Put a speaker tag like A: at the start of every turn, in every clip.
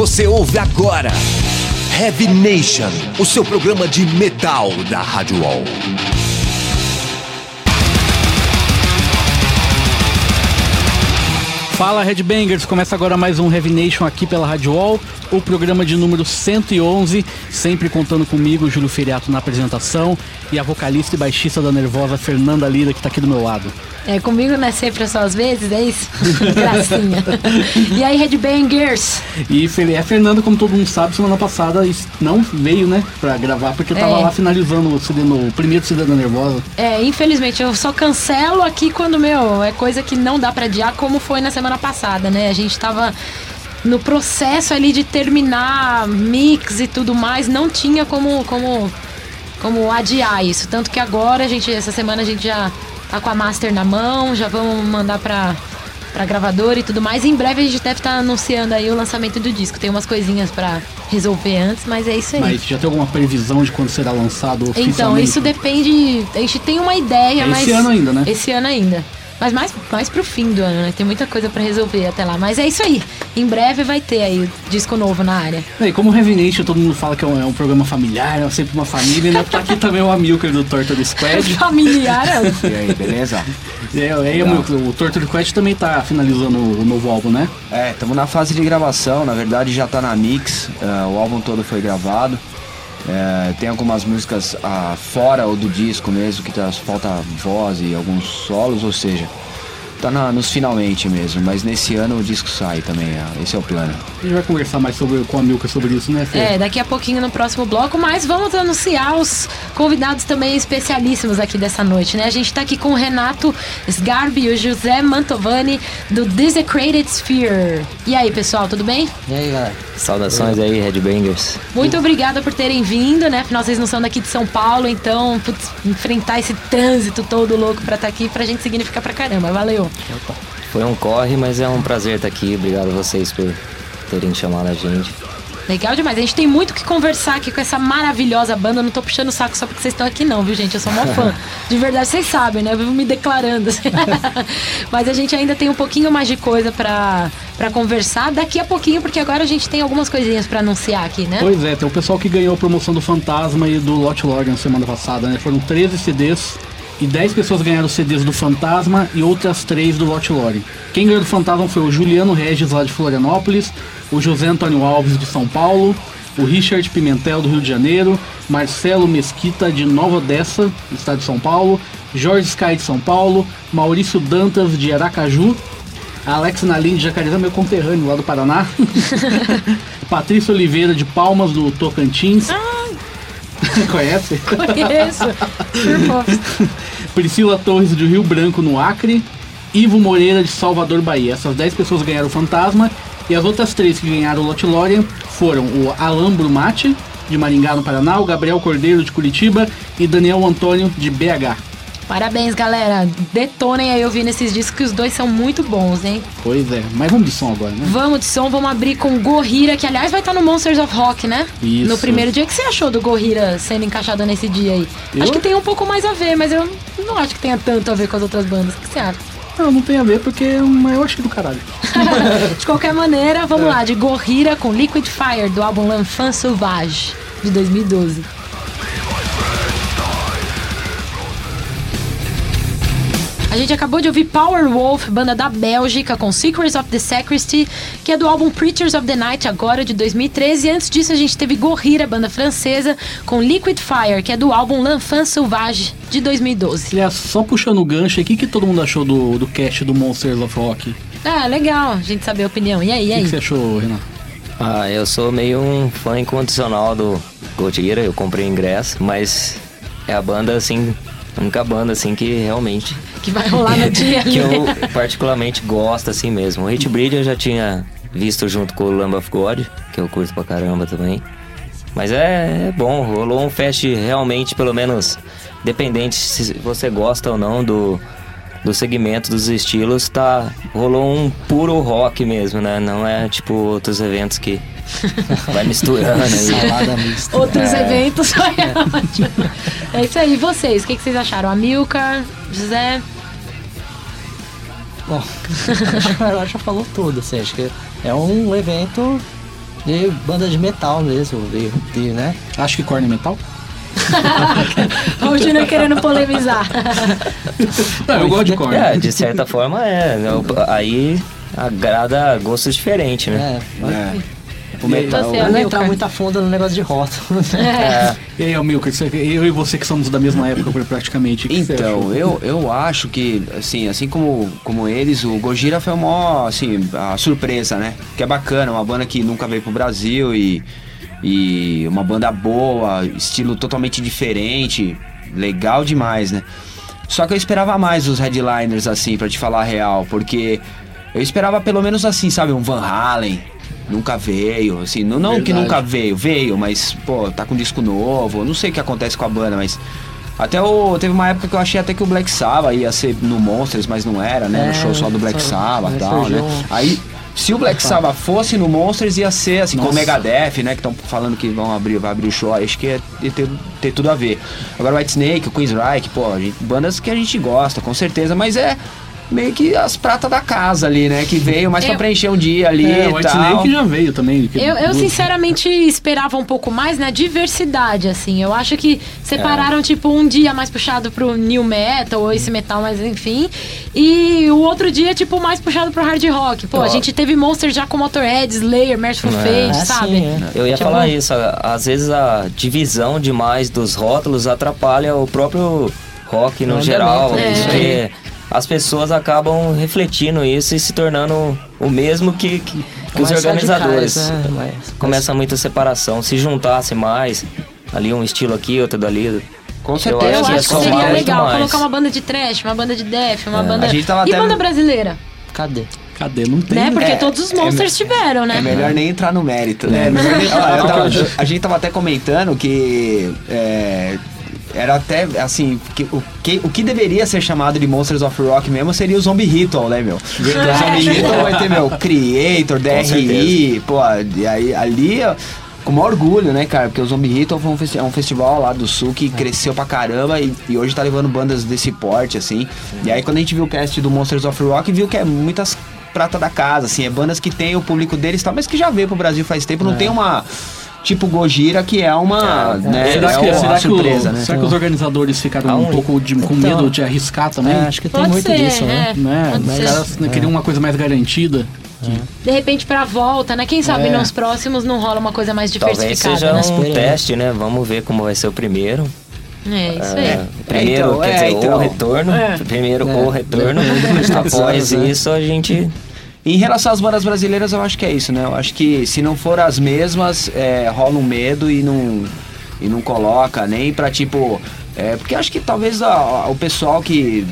A: Você ouve agora Heavy Nation, o seu programa de metal da Rádio Wall.
B: Fala Headbangers, começa agora mais um Heavy Nation aqui pela Rádio Wall, o programa de número 111, sempre contando comigo, Júlio Feriato na apresentação e a vocalista e baixista da Nervosa, Fernanda Lira, que tá aqui do meu lado.
C: É, comigo não é sempre só às vezes, é isso? Gracinha. e aí, Headbangers?
B: E a Fernanda, como todo mundo sabe, semana passada não veio, né, pra gravar, porque eu tava
C: É.
B: lá finalizando o, CD no, o primeiro CD da Nervosa.
C: É, infelizmente, eu só cancelo aqui quando, meu, é coisa que não dá pra adiar, como foi na semana passada, né? A gente tava no processo ali de terminar mix e tudo mais, não tinha como, como, como adiar isso. Tanto que agora, a gente, essa semana a gente já tá com a master na mão, já vamos mandar pra, pra gravadora e tudo mais. Em breve a gente deve estar anunciando aí o lançamento do disco. Tem umas coisinhas pra resolver antes, mas é isso aí.
B: Mas já tem alguma previsão de quando será lançado oficialmente?
C: Então, isso depende. A gente tem uma ideia,
B: É
C: mas.
B: esse ano ainda, né?
C: Esse ano ainda. Mas mais, mais pro fim do ano, né? Tem muita coisa pra resolver até lá. Mas é isso aí. Em breve vai ter aí o disco novo na área.
B: E como Heavy Nation, todo mundo fala que é um, é um programa familiar, é sempre uma família, né? Tá aqui também o Amilcar do Torta do Squad.
C: Familiar, é
D: E aí, beleza?
B: É, é, o, o Torture Quest também tá finalizando o novo álbum, né?
D: É, estamos na fase de gravação, na verdade já tá na mix, é, o álbum todo foi gravado. É, tem algumas músicas ah, fora ou do disco mesmo, que tá, falta voz e alguns solos, ou seja, tá na- nos finalmente mesmo, mas nesse ano o disco sai também, é, esse é o plano.
B: A gente vai conversar mais sobre, com a Milka sobre isso, né, Fê?
C: É, daqui a pouquinho no próximo bloco, mas vamos anunciar os convidados também especialíssimos aqui dessa noite, né? A gente tá aqui com o Renato Sgarbi e o José Mantovani do Desecrated Sphere. E aí, pessoal, tudo bem?
E: E aí, galera?
F: Saudações aí, Headbangers.
C: Muito obrigada por terem vindo, né? Afinal, vocês não são daqui de São Paulo, então, putz, enfrentar esse trânsito todo louco pra estar aqui, pra gente significa pra caramba. Valeu.
F: Foi um corre, mas é um prazer estar aqui. Obrigado a vocês por terem chamado a gente.
C: Legal demais. A gente tem muito que conversar aqui com essa maravilhosa banda. Eu não tô puxando o saco só porque vocês estão aqui, não, viu, gente? Eu sou mó fã. De verdade, vocês sabem, né? Eu vivo me declarando. Mas a gente ainda tem um pouquinho mais de coisa pra, pra conversar daqui a pouquinho, porque agora a gente tem algumas coisinhas pra anunciar aqui, né?
B: Pois é, tem o pessoal que ganhou a promoção do Fantasma e do Lot Lorgan semana passada, né? Foram 13 CDs e 10 pessoas ganharam CDs do Fantasma e outras 3 do Lot Lorgan. Quem ganhou do Fantasma foi o Juliano Regis, lá de Florianópolis, o José Antônio Alves, de São Paulo, o Richard Pimentel, do Rio de Janeiro, Marcelo Mesquita, de Nova Odessa, do estado de São Paulo, Jorge Sky, de São Paulo, Maurício Dantas, de Aracaju, Alex Nalim de Jacarezá, meu conterrâneo lá do Paraná. Patrícia Oliveira de Palmas do Tocantins. Conhece?
C: Conheço.
B: Priscila Torres de Rio Branco no Acre. Ivo Moreira de Salvador, Bahia. Essas 10 pessoas ganharam o Fantasma. E as outras três que ganharam o Lotilorian foram o Alan Brumati, de Maringá, no Paraná, o Gabriel Cordeiro, de Curitiba, e Daniel Antônio, de BH.
C: Parabéns, galera. Detonem aí ouvindo esses discos que os dois são muito bons, hein?
B: Pois é, mas vamos de som agora, né?
C: Vamos de som, vamos abrir com Gorira, que aliás vai estar no Monsters of Rock, né?
B: Isso.
C: No primeiro dia. O que você achou do Gorira sendo encaixado nesse dia aí?
B: Eu?
C: Acho que tem um pouco mais a ver, mas eu não acho que tenha tanto a ver com as outras bandas. O que você acha?
B: Não, não tem a ver porque hum, eu achei do caralho.
C: de qualquer maneira, vamos lá, de Gorira com Liquid Fire, do álbum L'Enfant Sauvage, de 2012. A gente acabou de ouvir Power Wolf, banda da Bélgica, com Secrets of the Sacristy, que é do álbum Preachers of the Night, agora de 2013. E antes disso, a gente teve Gorira, banda francesa, com Liquid Fire, que é do álbum L'Enfant Sauvage, de 2012.
B: Aliás, só puxando o gancho aqui, o que todo mundo achou do, do cast do Monsters of Rock? O
C: Ah, legal, a gente saber a opinião. E aí, e
B: que,
C: aí?
B: que você achou, Renato?
F: Ah, eu sou meio um fã incondicional do Gojira, eu comprei ingresso, mas é a banda, assim, a única banda, assim, que realmente...
C: Que vai rolar no dia
F: que eu particularmente gosto, assim mesmo. O Hate Breed eu já tinha visto junto com o Lamb of God, que eu curto pra caramba também. Mas é, é bom, rolou um fest realmente, pelo menos, dependente se você gosta ou não do, do segmento, dos estilos, tá, rolou um puro rock mesmo, né? Não é tipo outros eventos que vai misturando aí.
E: Salada mista.
C: Outros eventos foi ótimo. É isso aí, e vocês? O que, que vocês acharam? Amilcar, José?
E: Bom, acho que a Carol já falou tudo, assim, acho que é um evento E banda de metal mesmo, e, e, né?
B: Acho que corne metal?
C: o Júnior querendo polemizar.
B: Não, eu gosto de corne.
F: É, de certa forma é. Eu- Aí agrada gostos diferentes, né?
E: É,
D: É. O
C: Você,
D: metal.
E: Pra não
C: Amilcar?
E: entrar muito a fundo no negócio de rótulo.
F: É.
B: E aí, Milker, você- eu e você que somos da mesma época praticamente. que você
D: Então, eu, eu acho que, assim, assim como, como eles, o Gojira foi uma, assim, a surpresa, né? Que é bacana, uma banda que nunca veio pro Brasil e, e uma banda boa, estilo totalmente diferente, legal demais, né? Só que eu esperava mais os headliners, assim, pra te falar a real, porque eu esperava pelo menos assim, sabe, um Van Halen. Nunca veio, assim, não, não que nunca veio, veio, mas, pô, tá com disco novo, não sei o que acontece com a banda, mas até o. Teve uma época que eu achei até que o Black Sabbath ia ser no Monsters, mas não era, né? no
E: É,
D: show só do Black Sabbath e tal, né?
E: um-
D: Aí, se o Black Sabbath fosse no Monsters, ia ser assim, com o
B: Nossa.
D: Megadeth, né? Que estão falando que vão abrir, vai abrir o show. Acho que ia ter, ter tudo a ver. Agora o White Snake, o Queensryche, pô, a gente- bandas que a gente gosta, com certeza, mas é. Meio que as pratas da casa ali, né? Que veio mais
C: Eu-
D: pra preencher um dia ali
B: É, o
D: e
B: White
D: tal.
B: Snake já veio também. que-
C: Eu, eu sinceramente esperava um pouco mais na diversidade, assim. Eu acho que separaram, tipo, um dia mais puxado pro new metal, ou esse metal, mas enfim. E o outro dia, tipo, mais puxado pro hard rock. Pô, a gente teve Monster já com Motorhead, Slayer, Merciful
F: É.
C: Fate,
E: Ah,
C: sabe?
E: sim, é.
F: Eu ia
E: Tinha
F: falar isso, às vezes a divisão demais dos rótulos atrapalha o próprio rock no
E: O
F: geral,
C: é.
F: porque as pessoas acabam refletindo isso e se tornando o mesmo que, que, que os organizadores.
E: radicais, né? Mais-
F: Começa muita separação, se juntasse mais, ali um estilo aqui, outro dali.
D: Com
F: Eu
D: certeza.
C: Eu
F: acho que
C: acho
F: é
C: que seria legal
F: mais.
C: colocar uma banda de trash, uma banda de death, uma banda.
D: A gente tava
C: E
D: até-
C: banda brasileira?
E: Cadê?
B: Cadê? Não tem.
C: Né? Porque
D: É,
C: todos os
D: é
C: monsters tiveram, né?
D: É melhor nem entrar no mérito, né?
B: É, nem-
D: eu tava-
B: eu-
D: a gente tava até comentando que é, era até assim, que, o, que, o que deveria ser chamado de Monsters of Rock mesmo seria o Zombie Ritual, né, meu? O Zombie Ritual vai ter, meu, Creator, DRI, pô, e aí ali. ó, Com maior orgulho, né, cara? Porque o Zombie Ritual foi um, festi- é um festival lá do sul que cresceu pra caramba e, e hoje tá levando bandas desse porte, assim. E aí quando a gente viu o cast do Monsters of Rock, viu que é muitas prata da casa, assim, é bandas que tem o público deles e tal, mas que já veio pro Brasil faz tempo, não tem uma. Tipo Gojira, que é uma. né,
B: Será,
D: é
B: que,
D: uma
B: será, que,
D: surpresa,
B: o-
D: né?
B: será que os organizadores ficaram
F: Ah,
B: um pouco de- com
E: Então,
B: medo de arriscar também?
E: É, acho que tem
C: Pode
E: muito
C: ser,
E: disso, né?
C: é.
B: né? Os caras né, queriam uma coisa mais garantida.
C: De repente pra volta, né? Quem sabe
B: É.
C: nos próximos não rola uma coisa mais
F: Talvez
C: diversificada,
F: seja
C: né?
F: um teste, né? Vamos ver como vai ser o primeiro.
C: É, isso
F: É,
C: aí.
F: primeiro,
D: então,
F: quer
D: é,
F: dizer,
D: então.
F: o retorno.
C: É.
F: Primeiro
E: É.
F: o retorno. Após
E: né?
F: isso, a gente.
D: Em relação às bandas brasileiras, eu acho que é isso, né? Eu acho que se não for as mesmas, é, rola um medo e não, e não coloca nem pra tipo. É, porque acho que talvez a- a- o pessoal que,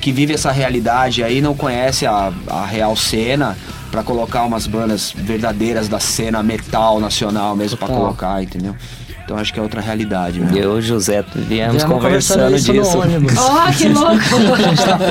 D: que vive essa realidade aí não conhece a, a real cena pra colocar umas bandas verdadeiras da cena metal nacional mesmo pra
E: Total.
D: colocar, entendeu? Então acho que é outra realidade mesmo.
F: Eu e o José viemos
E: Viemos
F: conversando
E: isso
F: disso.
E: no ônibus.
C: Ó, que louco!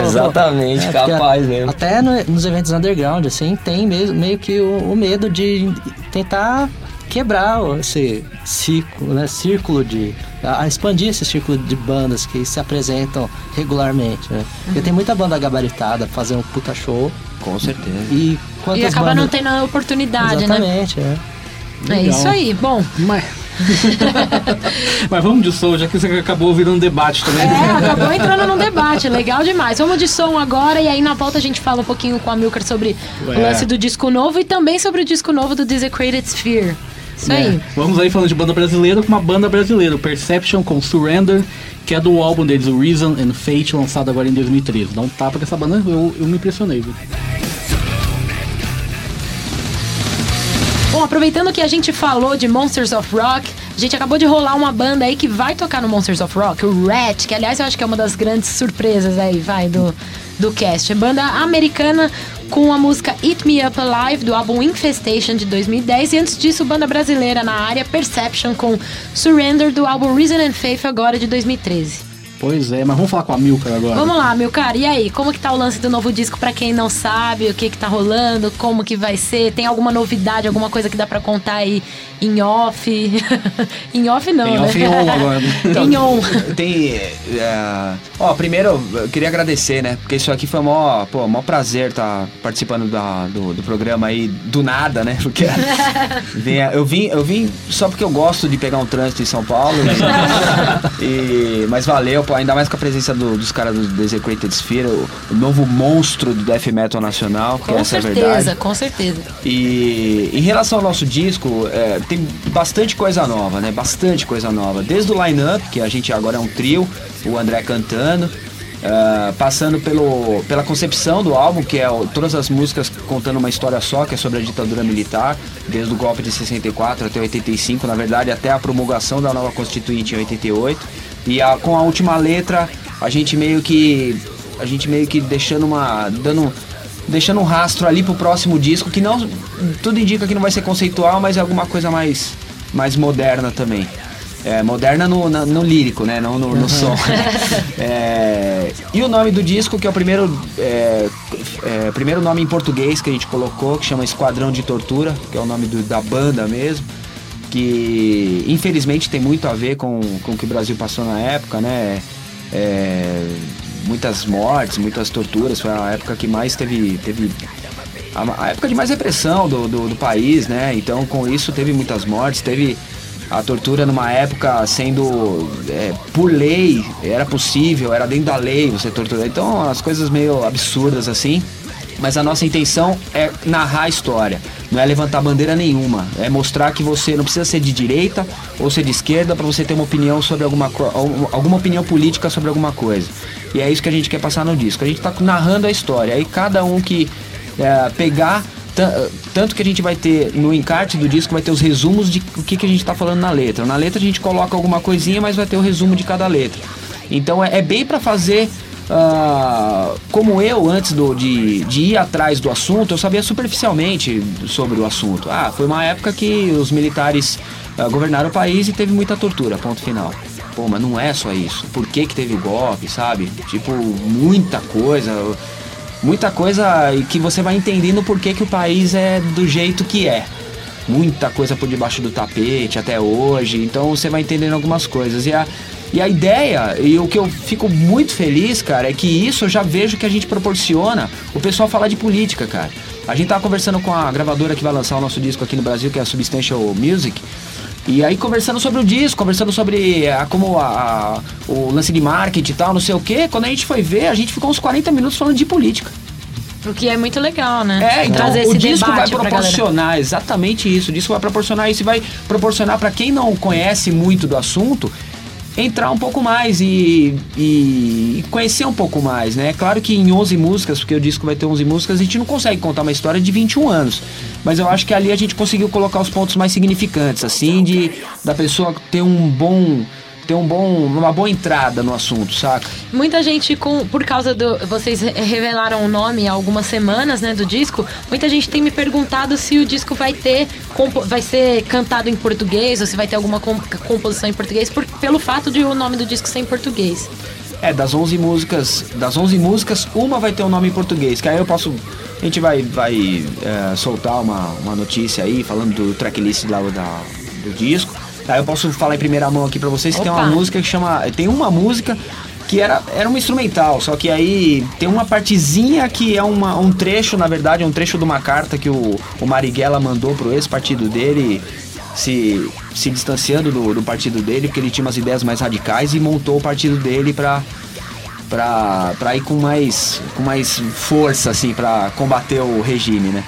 F: Exatamente,
E: É,
F: capaz mesmo.
E: Até no- nos eventos underground, assim, tem mesmo, meio que o, o medo de tentar quebrar esse círculo, né, círculo de... A, a expandir esse círculo de bandas que se apresentam regularmente, né? Porque tem muita banda gabaritada fazendo um puta show
D: Com certeza.
E: e
C: E acaba
E: bandas...
C: não tendo a oportunidade, né?
E: Exatamente, é.
C: É
B: Legal.
C: isso aí. Bom,
B: Mas... Mas vamos de som, já que isso acabou virando um debate também.
C: é, acabou entrando num debate. Legal demais. Vamos de som agora e aí na volta a gente fala um pouquinho com a Milker sobre
B: Ué.
C: o lance do disco novo e também sobre o disco novo do Desecrated Sphere. Isso aí.
B: É. Vamos aí falando de banda brasileira com uma banda brasileira, Perception com Surrender, que é do álbum deles, o Reason and Fate, lançado agora em 2013. Dá um tapa com essa banda, eu, eu me impressionei. Viu?
C: Bom, aproveitando que a gente falou de Monsters of Rock, a gente acabou de rolar uma banda aí que vai tocar no Monsters of Rock, o Rat, que aliás eu acho que é uma das grandes surpresas aí, vai, do, do cast. É banda americana com a música Eat Me Up Alive, do álbum Infestation de 2010, e antes disso, banda brasileira na área Perception com Surrender, do álbum Reason and Faith, agora de 2013.
B: Pois é, mas vamos falar com a Milka agora.
C: Vamos lá, meu cara, e aí? Como que tá o lance do novo disco pra quem não sabe? O que que tá rolando? Como que vai ser? Tem alguma novidade, alguma coisa que dá pra contar aí em off? em off não,
B: Em
C: né?
B: off e on agora.
C: em on.
D: Tem. é, ó, primeiro, eu queria agradecer, né? Porque isso aqui foi mó, pô, mó prazer estar participando da- do, do programa aí do nada, né? Porque vem- eu, vim, eu vim só porque eu gosto de pegar um trânsito em São Paulo. e- e- mas valeu, ainda mais com a presença do- dos caras do Desecrated Sphere, o, o novo monstro do death metal nacional, que
C: Com
D: essa é a
C: certeza,
D: verdade.
C: com certeza.
D: E em relação ao nosso disco, é, tem bastante coisa nova, né? Bastante coisa nova. Desde o line-up, que a gente agora é um trio, o André cantando, é, passando pelo, pela concepção do álbum, que é o- todas as músicas contando uma história só, que é sobre a ditadura militar, desde o golpe de 64 até 85, na verdade, até a promulgação da nova Constituinte em 88. E a- com a última letra, a gente meio que. A gente meio que deixando uma. dando deixando um rastro ali pro próximo disco, que não. Tudo indica que não vai ser conceitual, mas é alguma coisa mais, mais moderna também. É, moderna no, na- no lírico, né? Não no, no som. É, e o nome do disco, que é o primeiro, é, é, primeiro nome em português que a gente colocou, que chama Esquadrão de Tortura, que é o nome do- da banda mesmo. Que infelizmente tem muito a ver com, com o que o Brasil passou na época, né? É, muitas mortes, muitas torturas. Foi a época que mais teve. teve a, a época de mais repressão do, do, do país, né? Então com isso teve muitas mortes, teve a tortura numa época sendo é, por lei, era possível, era dentro da lei você torturar. Então as coisas meio absurdas assim. Mas a nossa intenção é narrar a história, não é levantar bandeira nenhuma, é mostrar que você não precisa ser de direita ou ser de esquerda para você ter uma opinião sobre alguma alguma opinião política sobre alguma coisa. E é isso que a gente quer passar no disco. A gente está narrando a história. Aí cada um que é, pegar ta- tanto que a gente vai ter no encarte do disco vai ter os resumos de o que, que a gente está falando na letra. Na letra a gente coloca alguma coisinha, mas vai ter o resumo de cada letra. Então é, é bem para fazer ah, como eu, antes do- de, de ir atrás do assunto, eu sabia superficialmente sobre o assunto. Ah, foi uma época que os militares ah, governaram o país e teve muita tortura, ponto final. Pô, mas não é só isso. Por que que teve golpe, sabe? Tipo, muita coisa. Muita coisa que você vai entendendo por que que o país é do jeito que é. Muita coisa por debaixo do tapete até hoje. Então você vai entendendo algumas coisas. E a, e a ideia, e o que eu fico muito feliz, cara, é que isso eu já vejo que a gente proporciona o pessoal falar de política, cara. A gente tava conversando com a gravadora que vai lançar o nosso disco aqui no Brasil, que é a Substantial Music. E aí conversando sobre o disco, conversando sobre a, como a, a- o lance de marketing e tal, não sei o que, quando a gente foi ver, a gente ficou uns 40 minutos falando de política.
C: O que é muito legal, né?
D: É, então
C: Trazer
D: o disco vai proporcionar exatamente isso. O disco vai proporcionar isso e vai proporcionar para quem não conhece muito do assunto entrar um pouco mais e, e- conhecer um pouco mais, né? Claro que em 11 músicas, porque o disco vai ter 11 músicas, a gente não consegue contar uma história de 21 anos. Mas eu acho que ali a gente conseguiu colocar os pontos mais significantes, assim, de da pessoa ter um bom ter um bom uma boa entrada no assunto, saca?
C: Muita gente, com, por causa do. Vocês re- revelaram o nome há algumas semanas, né, do disco. Muita gente tem me perguntado se o disco vai ter. Vai ser cantado em português ou se vai ter alguma com- composição em português, por, pelo fato de o nome do disco ser em português.
D: É, das 11 músicas, das 11 músicas, uma vai ter um nome em português, que aí eu posso, a gente vai, vai é, soltar uma, uma notícia aí, falando do tracklist lá da, do disco, aí eu posso falar em primeira mão aqui pra vocês que tem uma
C: Opa.
D: música que chama, tem uma música que era, era um instrumental, só que aí tem uma partezinha que é uma, um trecho, na verdade, é um trecho de uma carta que o, o Marighella mandou pro ex-partido dele, se, se distanciando do, do partido dele, porque ele tinha umas ideias mais radicais e montou o partido dele pra, pra, pra ir com mais, com mais força, assim, pra combater o regime, né?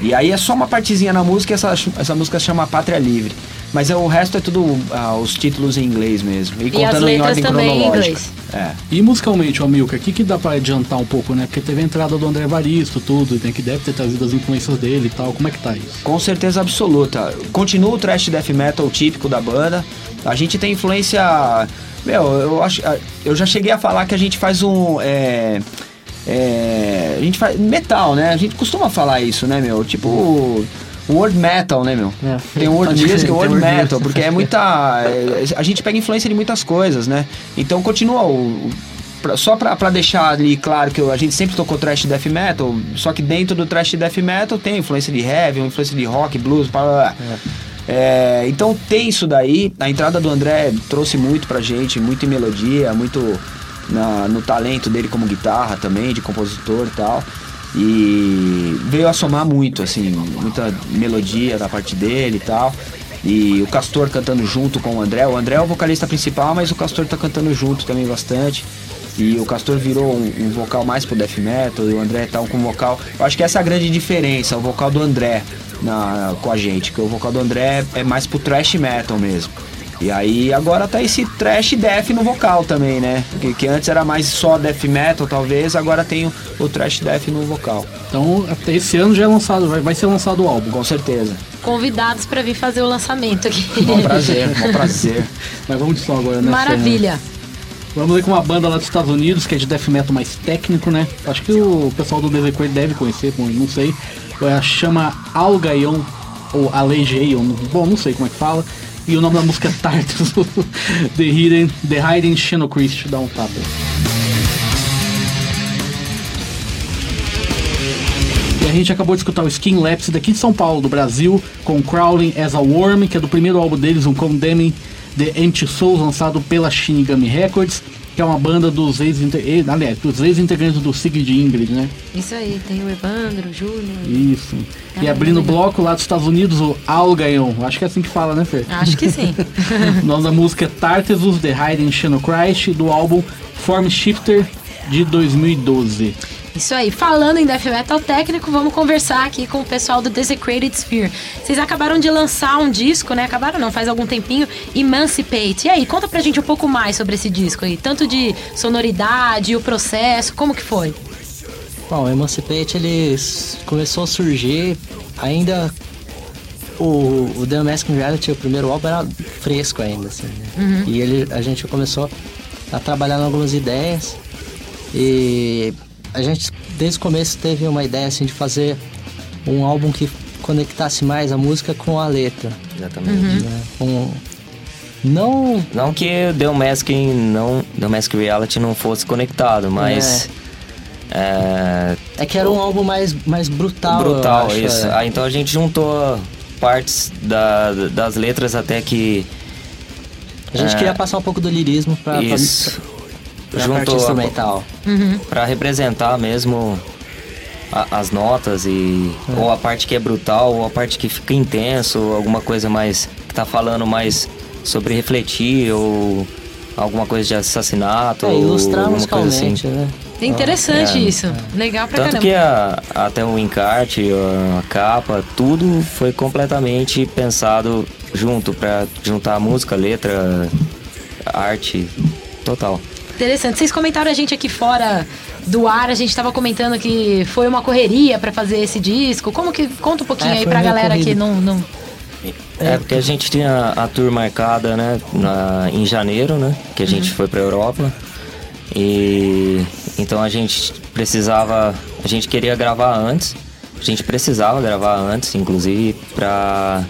D: E aí é só uma partezinha na música e essa, essa música chama Pátria Livre. Mas é, o resto é tudo ah, os títulos em inglês mesmo. E,
C: E as
D: contando em ordem
C: também em
D: cronológica.
C: inglês.
D: É.
B: E musicalmente, ô Milka, o que, que dá pra adiantar um pouco, né? Porque teve a entrada do André Varisto, tudo, né? Que deve ter trazido as influências dele e tal. Como é que tá isso?
D: Com certeza absoluta. Continua o trash death metal típico da banda. A gente tem influência. Meu, eu acho. Eu já cheguei a falar que a gente faz um. é, é, a gente faz. Metal, né? A gente costuma falar isso, né, meu? Tipo. World Metal, né, meu?
E: É.
D: Tem World Music e World Metal, porque é muita. é, A gente pega influência de muitas coisas, né? Então continua o. pra- Só pra, pra deixar ali claro que a gente sempre tocou trash death metal, só que dentro do trash death metal tem influência de heavy, influência de rock, blues, blá, blá, blá. É, então tem isso daí. A entrada do André trouxe muito pra gente, muito em melodia, muito na- no talento dele como guitarra também, de compositor e tal. E veio a somar muito, assim, muita melodia da parte dele e tal. E o Castor cantando junto com o André. O André é o vocalista principal, mas o Castor tá cantando junto também bastante. E o Castor virou um, um vocal mais pro death metal e o André tá com vocal. Eu acho que essa é a grande diferença, o vocal do André na, com a gente, que o vocal do André é mais pro thrash metal mesmo. E aí agora tá esse trash death no vocal também, né? Que, que antes era mais só death metal, talvez, agora tem o, o trash death no vocal.
B: Então, até esse ano já é lançado, vai, vai ser lançado o álbum.
D: Com certeza.
C: Convidados pra vir fazer o lançamento aqui.
D: Bom prazer, bom prazer.
B: Mas vamos de som agora, né?
C: Maravilha.
B: Vamos ver com uma banda lá dos Estados Unidos, que é de death metal mais técnico, né? Acho que o pessoal do Desecrate deve conhecer, bom, não sei. É, chama Algaion, ou Alegeion, bom, não sei como é que fala. E o nome da música é Tartus, The Hidden, The Hidden Xenochrist, dá um tapa. A gente acabou de escutar o Skin Lapse daqui de São Paulo, do Brasil, com Crawling as a Worm, que é do primeiro álbum deles, um Condemning the Empty Souls, lançado pela Shinigami Records, que é uma banda dos ex-integrantes, aliás, dos ex-integrantes do Sigrid Ingrid, né?
C: Isso aí, tem o Evandro, o Júnior.
B: Isso. E
C: Ah,
B: abrindo o bloco lá dos Estados Unidos, o Algaion, acho que é assim que fala, né, Fer?
C: Acho que sim.
B: O nome da música é Tartarus, The Hidden Xenochrist, do álbum Form Shifter, de 2012.
C: Isso aí, falando em death metal técnico, vamos conversar aqui com o pessoal do Desecrated Sphere. Vocês acabaram de lançar um disco, né? Acabaram não, faz algum tempinho, Emancipate. E aí, conta pra gente um pouco mais sobre esse disco aí, tanto de sonoridade, o processo, como que foi?
E: Bom, o Emancipate ele começou a surgir ainda. O, o The Mask Reality, o primeiro álbum, era fresco ainda, assim, né? E ele, a gente começou a trabalhar em algumas ideias. E a gente, desde o começo, teve uma ideia assim, de fazer um álbum que conectasse mais a música com a letra.
F: Exatamente.
E: Né? Um, não
F: Não que The Mask não, The Mask Reality não fosse conectado, mas é,
E: É que era um álbum mais, mais brutal.
F: brutal
E: acho,
F: isso.
E: é.
F: Ah, então a gente juntou partes da- das letras até que
E: A gente
F: É.
E: queria passar um pouco do lirismo pra, pra,
F: isso
E: pra parte
F: juntou
E: instrumental.
F: para representar mesmo a- as notas e ou a parte que é brutal ou a parte que fica intenso, ou alguma coisa mais que tá falando mais sobre refletir ou alguma coisa de assassinato
E: É,
F: ou
E: ilustrar
F: alguma coisa assim.
E: musicalmente, né?
C: É interessante
F: é.
C: isso. Legal pra
F: Tanto
C: caramba.
F: que a- até o encarte, a capa, tudo foi completamente pensado junto para juntar a música, a letra, a arte total.
C: Interessante. Vocês comentaram a gente aqui fora do ar, a gente tava comentando que foi uma correria pra fazer esse disco. Como que. Conta um pouquinho
E: É,
C: aí pra
E: meio
C: galera que não. não...
F: É, porque a gente tinha a tour marcada, né, na- em janeiro, né, que a gente foi pra Europa. E então a gente precisava, a gente queria gravar antes. A gente precisava gravar antes, inclusive, pra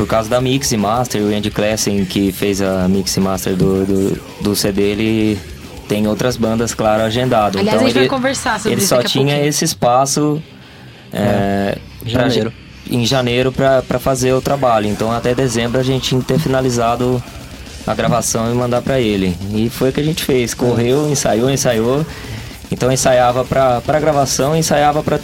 F: por causa da mix e master, o Andy Classen que fez a mix e master do, do, do CD, ele tem outras bandas, claro, agendado.
C: Aliás,
F: então
C: a gente vai
F: ele,
C: conversar sobre
F: ele
C: isso
F: só
C: daqui a
F: tinha
C: pouquinho.
F: esse espaço é, pra
E: Janeiro.
F: ge- em janeiro para fazer o trabalho. Então até dezembro a gente tinha que ter finalizado a gravação e mandar para ele. E foi o que a gente fez. Correu, ensaiou, ensaiou. Então ensaiava pra, pra gravação e ensaiava pra,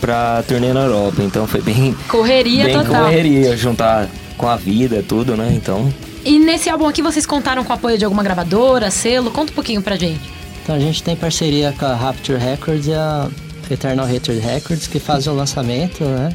F: pra turnê na Europa. Então foi bem,
C: Correria
F: bem
C: total.
F: correria, juntar com a vida, tudo, né? Então.
C: E nesse álbum aqui vocês contaram com o apoio de alguma gravadora, selo? Conta um pouquinho pra gente.
E: Então a gente tem parceria com a Rapture Records e a Eternal Hatred Records que fazem o lançamento, né?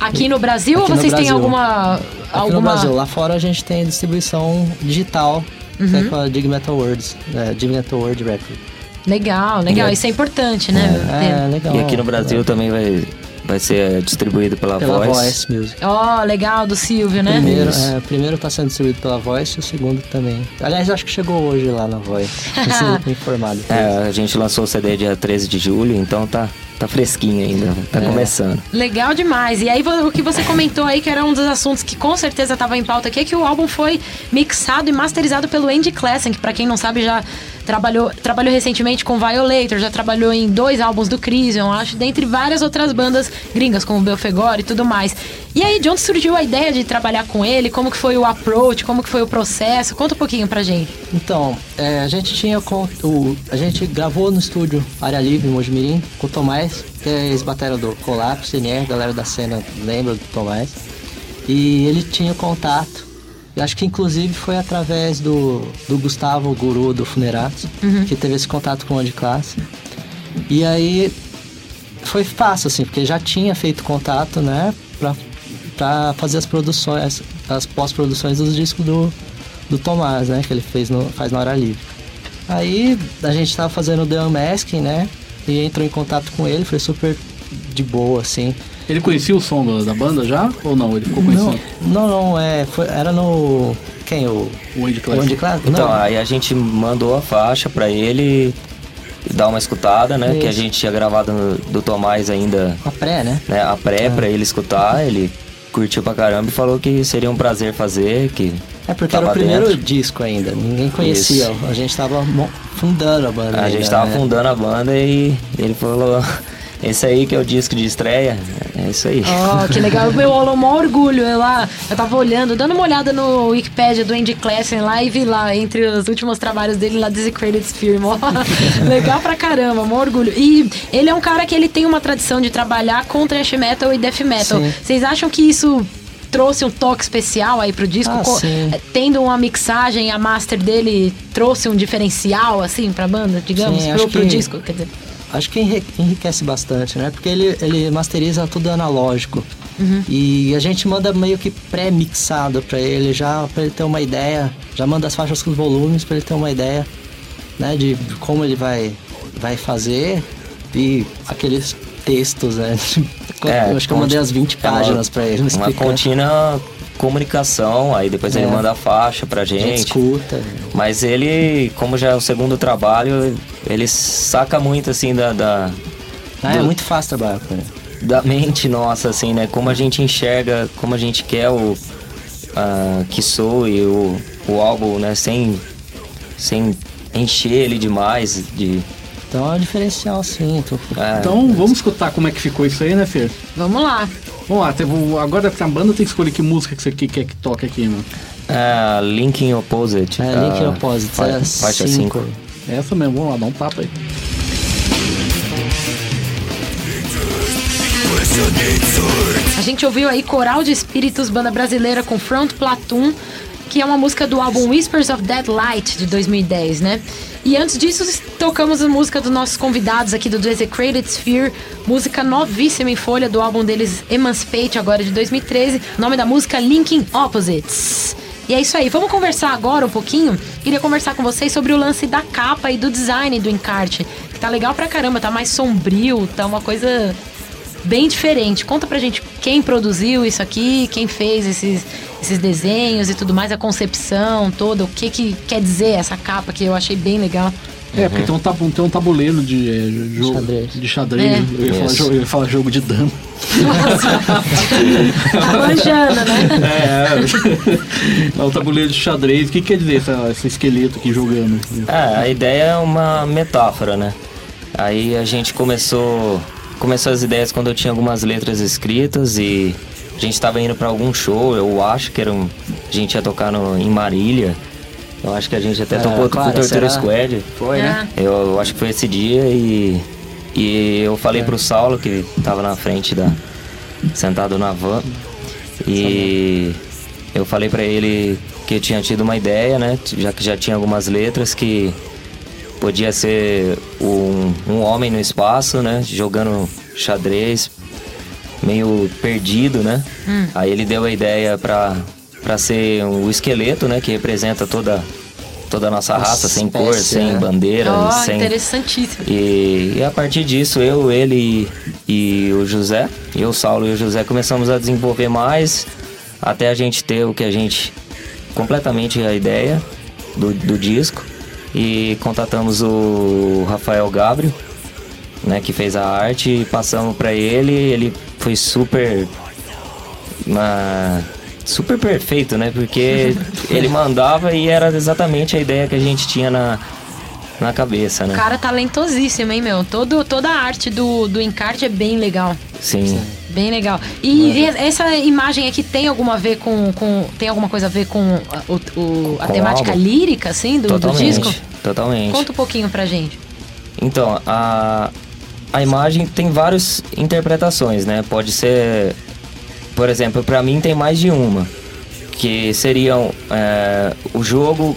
C: Aqui no Brasil
E: Aqui
C: ou vocês têm alguma.
E: Aqui
C: alguma...
E: no Brasil, lá fora a gente tem distribuição digital, que
C: Uhum.
E: é com a Dig Metal Words, é, Dig Metal World Record.
C: Legal, legal.
F: É.
C: Isso é importante, né?
E: É, legal.
F: E aqui no Brasil também vai, vai ser distribuído pela,
E: Pela
F: Voice.
E: Voice Music.
C: Ó, legal, do Silvio, né?
E: Primeiro, é, primeiro tá sendo distribuído pela Voice e o segundo também. Aliás, acho que chegou hoje lá na Voice. Preciso depois.
F: É, a gente lançou o CD dia 13 de julho, então tá, tá fresquinho ainda, tá começando.
C: Legal demais. E aí o que você comentou aí, que era um dos assuntos que com certeza estava em pauta aqui, é que o álbum foi mixado e masterizado pelo Andy Classen, que pra quem não sabe já trabalhou, trabalhou recentemente com Violator, já trabalhou em dois álbuns do Crisium, acho, dentre várias outras bandas gringas, como Belfegor e tudo mais. E aí, de onde surgiu a ideia de trabalhar com ele? Como que foi o approach? Como que foi o processo? Conta um pouquinho pra gente.
E: Então, é, a gente tinha com, o, a gente gravou no estúdio Área Livre, Mojimirim, com o Tomás, que é ex-batera do Colapso, NR, galera da cena lembra do Tomás. E ele tinha contato, eu acho que inclusive foi através do, do Gustavo Guru do Funeratos, que teve esse contato com o de classe. E aí foi fácil, assim, porque já tinha feito contato, né, pra, pra fazer as produções, as pós-produções dos discos do, do Tomás, né, que ele fez no, faz na hora livre. Aí a gente tava fazendo o The Unmasking, né, e entrou em contato com ele, foi super de boa, assim.
B: Ele conhecia o som da banda já? Ou não? Ele ficou
E: Não,
B: conhecido?
E: não, não, é, foi, era no... Quem? O,
B: O Andy
E: o
B: Classic.
E: Andy Clark?
F: Então,
E: Não.
F: aí a gente mandou a faixa pra ele dar uma escutada, né? Que a
E: Isso.
F: gente tinha gravado no- do Tomás ainda,
E: A pré, né?
F: né? A pré pra ele escutar, ele curtiu pra caramba e falou que seria um prazer fazer, que
E: É porque era o primeiro
F: dentro.
E: disco ainda, ninguém conhecia. A gente tava fundando a banda.
F: A
E: ainda,
F: gente tava
E: né?
F: fundando a banda e ele falou, esse aí que é o disco de estreia, é isso aí.
C: Ó, que legal. Meu, rolou maior orgulho. Eu lá, eu tava olhando, dando uma olhada no Wikipedia do Andy Classen lá e vi lá, entre os últimos trabalhos dele lá, Desecrated Sphere. Mó legal pra caramba, maior orgulho. E ele é um cara que ele tem uma tradição de trabalhar com thrash metal e death metal. Vocês acham que isso trouxe um toque especial aí pro disco?
E: Ah, sim.
C: eh, Tendo uma mixagem, a master dele trouxe um diferencial, assim, pra banda, digamos,
E: Sim,
C: pro, pro
E: que-
C: disco, quer dizer.
E: Acho que enri- enriquece bastante, né? Porque ele, ele masteriza tudo analógico. E a gente manda meio que pré-mixado pra ele, já pra ele ter uma ideia. Já manda as faixas com os volumes pra ele ter uma ideia, né? De como ele vai, vai fazer. E aqueles textos, né?
F: É,
E: eu acho que eu mandei as 20
F: é
E: páginas pra ele,
F: Uma contínua comunicação, aí depois ele
E: É.
F: manda a faixa pra
E: A gente
F: gente.
E: escuta.
F: Mas ele, como já é o segundo trabalho, ele saca muito assim da, da,
E: Ah, é
F: Do-
E: muito fácil trabalhar com ele.
F: da mente nossa, assim, né? Como a gente enxerga, como a gente quer o ah, que soe o, o álbum, né? Sem, sem encher ele demais de.
E: Então é um diferencial, sim. Tô...
F: ah,
B: Então vamos escutar como é que ficou isso aí, né, Fer?
C: Vamos lá.
B: Vamos lá, teve agora a banda tem que escolher que música que você que- quer que toque aqui, mano.
F: ah, Linkin Opposite.
E: É, Linkin
F: ah,
E: Opposite,
F: fa-
E: é
F: faixa
E: cinco.
F: 5.
B: Essa mesmo, vamos lá, dá um tapa aí.
C: A gente ouviu aí Coral de Espíritos, banda brasileira com Front Platoon, que é uma música do álbum Whispers of Dead Light de 2010, né? E antes disso, tocamos a música dos nossos convidados aqui do Desecrated Sphere, música novíssima em folha do álbum deles Emancipate, agora de 2013. O nome da música Linking Opposites. E é isso aí, vamos conversar agora um pouquinho. Queria conversar com vocês sobre o lance da capa e do design do encarte, que tá legal pra caramba, tá mais sombrio, tá uma coisa bem diferente. Conta pra gente quem produziu isso aqui, quem fez esses, esses desenhos e tudo mais, a concepção toda, o que que quer dizer essa capa que eu achei bem legal.
B: É, porque tem um, tabu, tem um tabuleiro de é, jogo
E: Xadrez.
B: de xadrez.
C: É.
B: Eu, ia falar, jogo- eu ia falar jogo de dama.
C: Tá manjando, né?
B: É, é o tabuleiro de xadrez. O que quer dizer essa- esse esqueleto aqui jogando?
F: É, a ideia é uma metáfora, né? Aí a gente começou, começou as ideias quando eu tinha algumas letras escritas e a gente estava indo para algum show, eu acho que era um, a gente ia tocar no, em Marília. Eu acho que a gente até
E: É,
F: tocou com
E: claro,
F: o Tortura
E: será?
F: Squad.
B: Foi, né?
C: É.
F: Eu, eu acho que foi esse dia e, e eu falei pro Saulo, que tava na frente da. sentado na van. E eu falei pra ele que eu tinha tido uma ideia, né? Já que já tinha algumas letras que podia ser um, um homem no espaço, né? Jogando xadrez, meio perdido, né? Aí ele deu a ideia pra, pra ser um esqueleto, né? Que representa toda, toda a nossa raça, sem cor, sem
E: né?
F: bandeira,
C: Ó,
F: sem...
C: interessantíssimo.
F: E, e a partir disso, eu, ele e, e o José, eu, o Saulo e o José, começamos a desenvolver mais até a gente ter o que a gente. completamente a ideia do, do disco. E contatamos o Rafael Gabriel, né, que fez a arte, passamos para ele, ele foi super uma, super perfeito, né? Porque ele mandava e era exatamente a ideia que a gente tinha na, na cabeça, né?
C: Cara talentosíssimo, hein, meu? Todo, toda a arte do, do encarte é bem legal.
F: Sim.
C: Bem legal. E essa imagem aqui tem alguma a ver com, com tem alguma coisa a ver com a, o, o- a
F: Com o
C: temática
F: álbum?
C: lírica, assim, do, do disco?
F: Totalmente.
C: Conta um pouquinho pra gente.
F: Então, a, a imagem tem várias interpretações, né? Pode ser, por exemplo, pra mim tem mais de uma. Que seriam é, o jogo,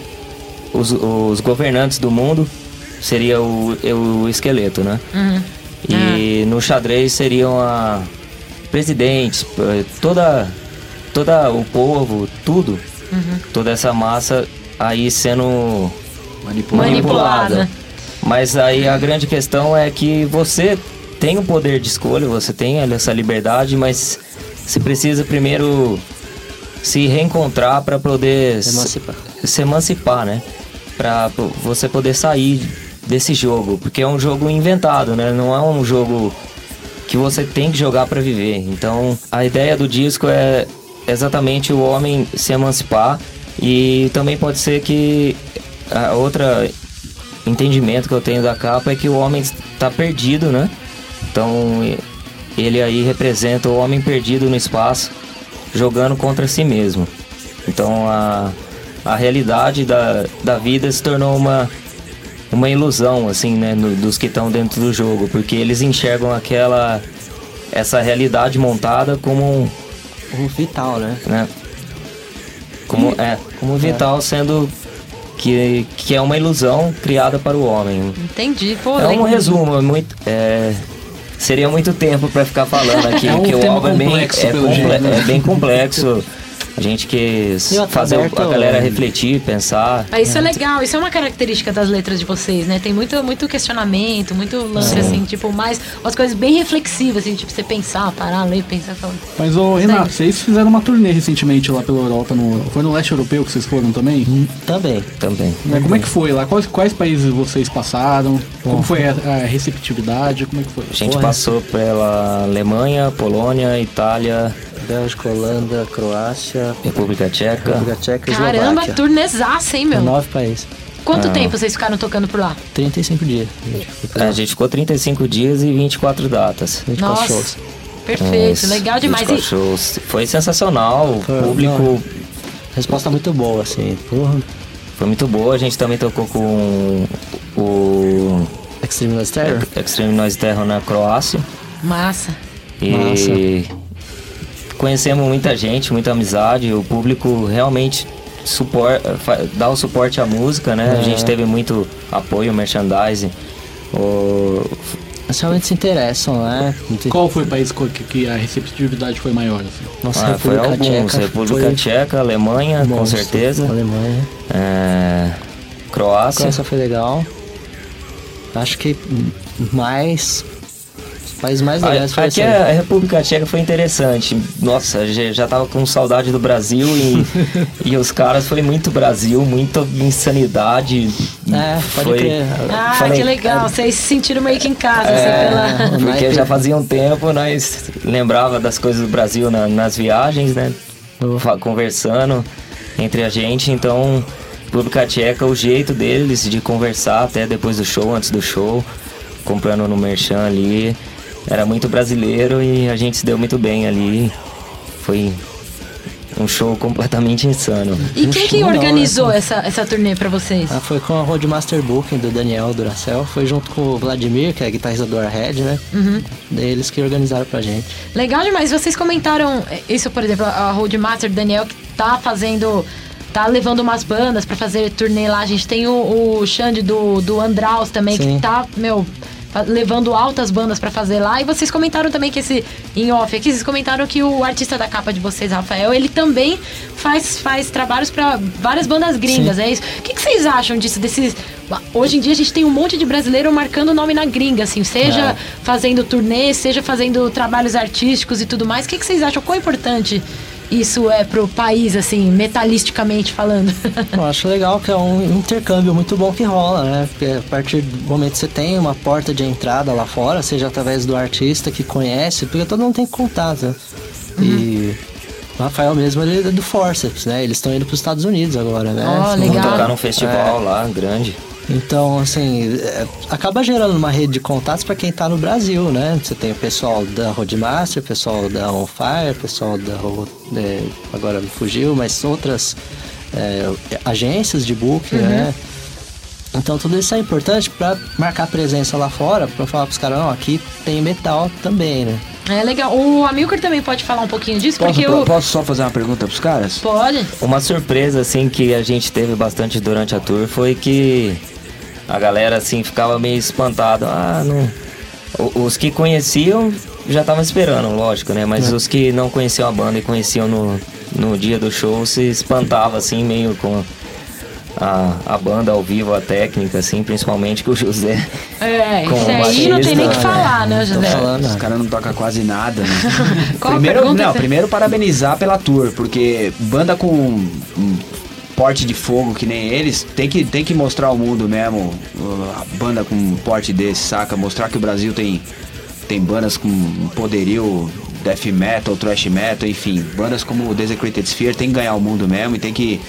F: os, os governantes do mundo, seria o, o esqueleto, né?
C: Uhum.
F: E no xadrez seriam a presidentes, toda, toda o povo, tudo, toda essa massa aí sendo
D: Manipulado.
C: Manipulada.
F: Mas aí a grande questão é que você tem o poder de escolha, você tem essa liberdade, mas você precisa primeiro se reencontrar para poder se-
E: Emancipar.
F: se emancipar, né? Para você poder sair desse jogo, porque é um jogo inventado, né? Não é um jogo que você tem que jogar para viver. Então, a ideia do disco é exatamente o homem se emancipar e também pode ser que a outra entendimento que eu tenho da capa é que o homem está perdido, né? Então, ele aí representa o homem perdido no espaço, jogando contra si mesmo. Então, a, a realidade da, da vida se tornou uma uma ilusão assim, né, no- dos que estão dentro do jogo, porque eles enxergam aquela essa realidade montada como um,
E: vital, né?
F: né, como é, como vital sendo que, que é uma ilusão criada para o homem.
C: Entendi. Pô,
F: É um resumo, é muito é, seria muito tempo para ficar falando aqui,
B: É um
F: porque o álbum é bem,
B: complexo,
F: é,
B: pelo
F: comple-
B: jeito, né?
F: é bem complexo. A gente quis fazer a galera refletir, pensar.
C: Ah, Isso é legal, isso é uma característica das letras de vocês, né? Tem muito, muito questionamento, muito lance, assim, tipo, mais umas coisas bem reflexivas, assim, tipo, você pensar, parar, ler, pensar, falar.
B: Mas, ô Renato, vocês fizeram uma turnê recentemente lá pela Europa, no, foi no leste europeu que vocês foram também?
E: Também.
F: Também.
B: Né, Como é que foi lá? Quais, quais países vocês passaram? Como foi a, a receptividade? Como é que foi?
F: A gente
E: Porra.
F: passou pela Alemanha, Polônia, Itália,
E: Bélgica, Holanda, Croácia,
F: República Tcheca.
E: República Tcheca e
C: Caramba, turnezaça, hein, meu?
E: Nove países.
C: Quanto
F: Ah.
C: tempo vocês ficaram tocando por lá?
E: 35 dias.
F: A gente ficou 35 dias e 24 datas.
E: 24
C: Nossa,
E: shows.
C: perfeito,
F: Nossa,
C: legal demais.
F: 24
C: E,
F: shows. Foi sensacional. O
E: Foi,
F: público
E: não. Resposta muito boa, assim. Porra.
F: foi muito boa. A gente também tocou com o
E: Extreme Noise Terror.
F: Extreme Noise Terror na Croácia.
C: massa.
F: E conhecemos muita gente, muita amizade. O público realmente supor, dá o suporte à música, né? A
E: É.
F: gente teve muito apoio, merchandising. O,
E: realmente se interessam, né?
B: Qual foi o país que, a receptividade foi maior? Assim?
E: Nossa,
F: ah, foi
E: República
F: alguns.
E: Tcheca.
F: República
E: foi
F: Tcheca, Alemanha, com
E: monstro.
F: certeza.
E: Alemanha.
F: É, Croácia.
E: Croácia foi legal. Acho que mais. Os países mais legais
F: A-
E: foi
F: Aqui
E: aí.
F: a República Tcheca foi interessante. Nossa, já, tava com saudade do Brasil e, e os caras foi muito Brasil, muita insanidade.
E: É, pode
F: foi,
E: crer.
C: Ah,
F: Falei,
C: que legal. Vocês se sentiram meio que em casa,
F: É,
C: assim, pela.
F: porque já fazia um tempo nós lembrava das coisas do Brasil na- nas viagens, né? Conversando entre a gente, então República Tcheca, o jeito deles de conversar até depois do show, antes do show, comprando no Merchan ali, era muito brasileiro e a gente se deu muito bem ali. Foi um show completamente insano.
C: E quem que organizou essa, essa turnê pra vocês?
E: Ah, foi com a Roadmaster Booking do Daniel Duracell. Foi junto com o Vladimir, que é guitarrista do Warhead, né?
C: Uhum.
E: Eles que organizaram pra gente.
C: Legal demais. Vocês comentaram eh, isso, por exemplo, a Roadmaster Daniel que tá fazendo. Tá levando umas bandas pra fazer turnê lá. A gente tem o, o Xande do, do Andraus também,
E: Sim.
C: que tá, meu, levando altas bandas pra fazer lá. E vocês comentaram também que esse, em off aqui, vocês comentaram que o artista da capa de vocês, Rafael, ele também faz, faz trabalhos pra várias bandas gringas, é isso? O que, que vocês acham disso, desses... Hoje em dia a gente tem um monte de brasileiro marcando o nome na gringa, assim, seja
F: É.
C: fazendo turnê, seja fazendo trabalhos artísticos e tudo mais. O que, que vocês acham? Quão importante isso é pro país, assim, metalisticamente falando?
E: Eu acho legal que é um intercâmbio muito bom que rola, né? Porque a partir do momento que você tem uma porta de entrada lá fora, seja através do artista que conhece, porque todo mundo tem contato. né? E o Rafael mesmo ele é do Forceps, né? Eles estão indo para os Estados Unidos agora, né? Assim,
C: legal.
F: Tocar num festival lá, grande.
E: Então, assim, é, acaba gerando uma rede de contatos para quem tá no Brasil, né? Você tem o pessoal da Roadmaster, o pessoal da On Fire, o pessoal da. É, agora me fugiu, mas outras é, agências de booking, né? Então, tudo isso é importante para marcar presença lá fora, para falar pros caras, não, aqui tem metal também, né?
C: É legal. O Amilcar também pode falar um pouquinho disso,
D: Posso,
C: porque o.
D: posso só fazer uma pergunta pros caras?
C: Pode?
F: Uma surpresa, assim, que a gente teve bastante durante a tour foi que a galera, assim, ficava meio espantada. Ah, não... Os que conheciam já estavam esperando, lógico, né? Mas os que não conheciam a banda e conheciam no, no dia do show se espantavam, assim, meio com a, a banda ao vivo, a técnica, assim, principalmente que o José...
C: É,
F: Com
C: isso
F: o
C: aí não tem nem que
F: baixista,
C: falar, né,
E: Tô
C: José?
E: falando,
D: Os
E: né?
D: caras não tocam quase nada, né? Primeiro, não,
C: que-
D: primeiro parabenizar pela tour, porque banda com porte de fogo que nem eles, tem que, tem que mostrar ao mundo mesmo, a banda com um porte desse, saca? Mostrar que o Brasil tem, tem bandas com um poderio death metal, thrash metal, enfim, bandas como o Desecrated Sphere tem que ganhar o mundo mesmo e tem que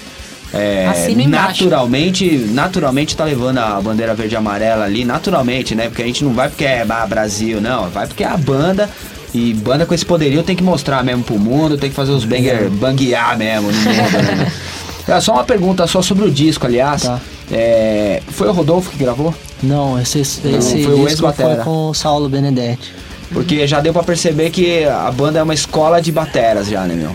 D: é, naturalmente, naturalmente tá levando a bandeira verde e amarela ali, naturalmente, né? Porque a gente não vai porque é ah, Brasil, não, vai porque é a banda e banda com esse poderio tem que mostrar mesmo pro mundo, tem que fazer os banger banguear mesmo no mundo. né? É só uma pergunta só sobre o disco, aliás.
E: Tá.
D: É, foi o Rodolfo que gravou?
E: Não, esse, esse
D: Não, foi o
E: disco foi com o Saulo Benedetti.
D: Porque já deu pra perceber que a banda é uma escola de bateras já, né, meu?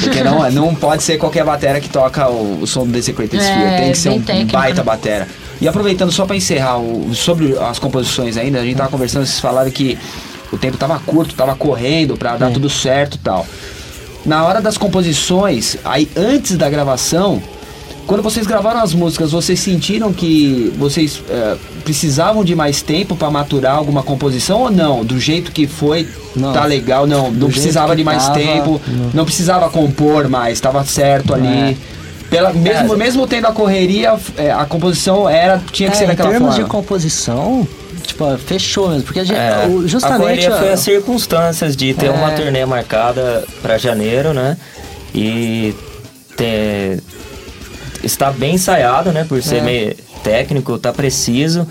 D: Porque não, não pode ser qualquer batera que toca o, o som do Desecrated
C: É,
D: Sphere. Tem que ser um
C: técnico,
D: baita
C: né?
D: batera. E aproveitando só pra encerrar o- sobre as composições ainda, a gente tava conversando, vocês falaram que o tempo tava curto, tava correndo pra dar
E: É.
D: tudo certo e tal. Na hora das composições, aí antes da gravação, quando vocês gravaram as músicas, vocês sentiram que vocês eh, precisavam de mais tempo pra maturar alguma composição ou não? Do jeito que foi,
E: Não.
D: tá legal, não, não precisava de mais
E: tava,
D: tempo, não.
E: não.
D: precisava compor mais, tava certo ali.
E: É.
D: Pela, mesmo,
F: É.
D: mesmo tendo a correria, eh, a composição era tinha que
E: É,
D: ser
E: em
D: daquela
E: termos
D: forma.
E: de composição, tipo, fechou mesmo. Porque a gente,
F: É, a
E: justamente.
F: correria foi
E: a-
F: as circunstâncias de ter
E: É.
F: uma turnê marcada para janeiro, né? E ter, está bem ensaiado, né? Por ser
E: É.
F: meio técnico, tá preciso.